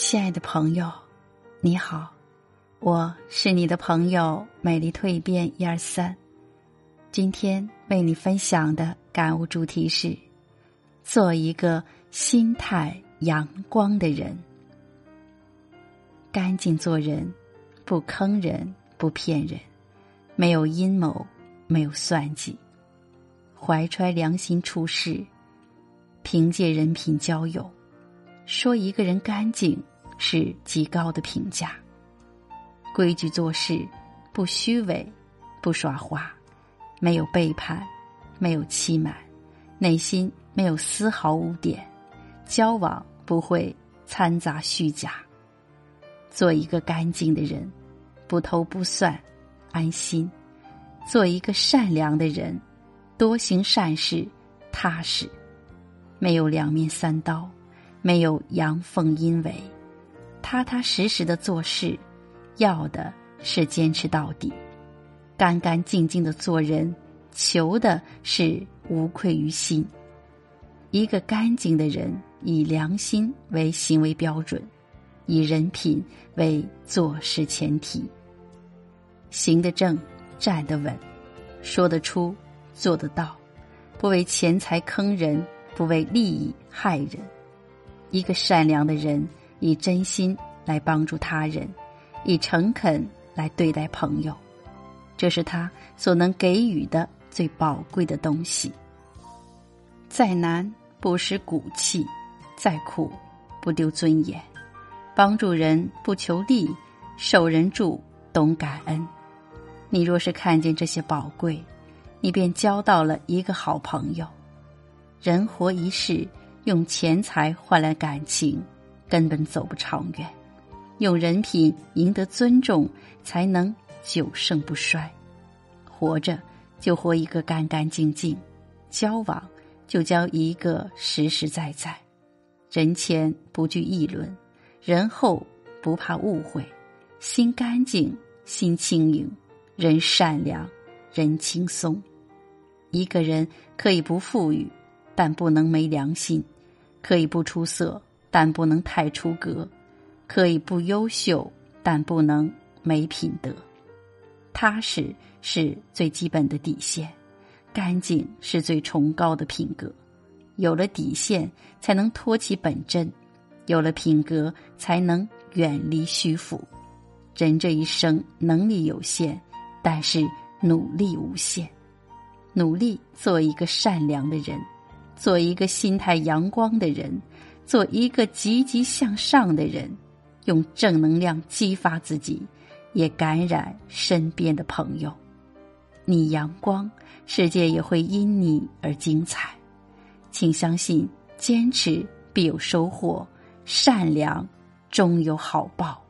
亲爱的朋友，你好，我是你的朋友美丽蜕变一二三。今天为你分享的感悟主题是：做一个心态阳光的人。干净做人，不坑人，不骗人，没有阴谋，没有算计，怀揣良心处事，凭借人品交友。说一个人干净是极高的评价。规矩做事，不虚伪，不耍滑，没有背叛，没有欺瞒，内心没有丝毫污点，交往不会掺杂虚假。做一个干净的人，不偷不算，安心；做一个善良的人，多行善事，踏实，没有两面三刀。没有阳奉阴违，踏踏实实的做事，要的是坚持到底；干干净净的做人，求的是无愧于心。一个干净的人，以良心为行为标准，以人品为做事前提。行得正，站得稳，说得出，做得到，不为钱财坑人，不为利益害人。一个善良的人，以真心来帮助他人，以诚恳来对待朋友，这是他所能给予的最宝贵的东西。再难不失骨气，再苦不丢尊严，帮助人不求利，受人助懂感恩。你若是看见这些宝贵，你便交到了一个好朋友。人活一世。用钱财换来感情，根本走不长远；用人品赢得尊重，才能久盛不衰。活着就活一个干干净净，交往就交一个实实在在。人前不惧议论，人后不怕误会。心干净，心轻盈，人善良，人轻松。一个人可以不富裕，但不能没良心。可以不出色，但不能太出格；可以不优秀，但不能没品德。踏实是最基本的底线，干净是最崇高的品格。有了底线，才能托起本真；有了品格，才能远离虚浮。人这一生能力有限，但是努力无限。努力做一个善良的人。做一个心态阳光的人，做一个积极向上的人，用正能量激发自己，也感染身边的朋友。你阳光，世界也会因你而精彩。请相信，坚持必有收获，善良终有好报。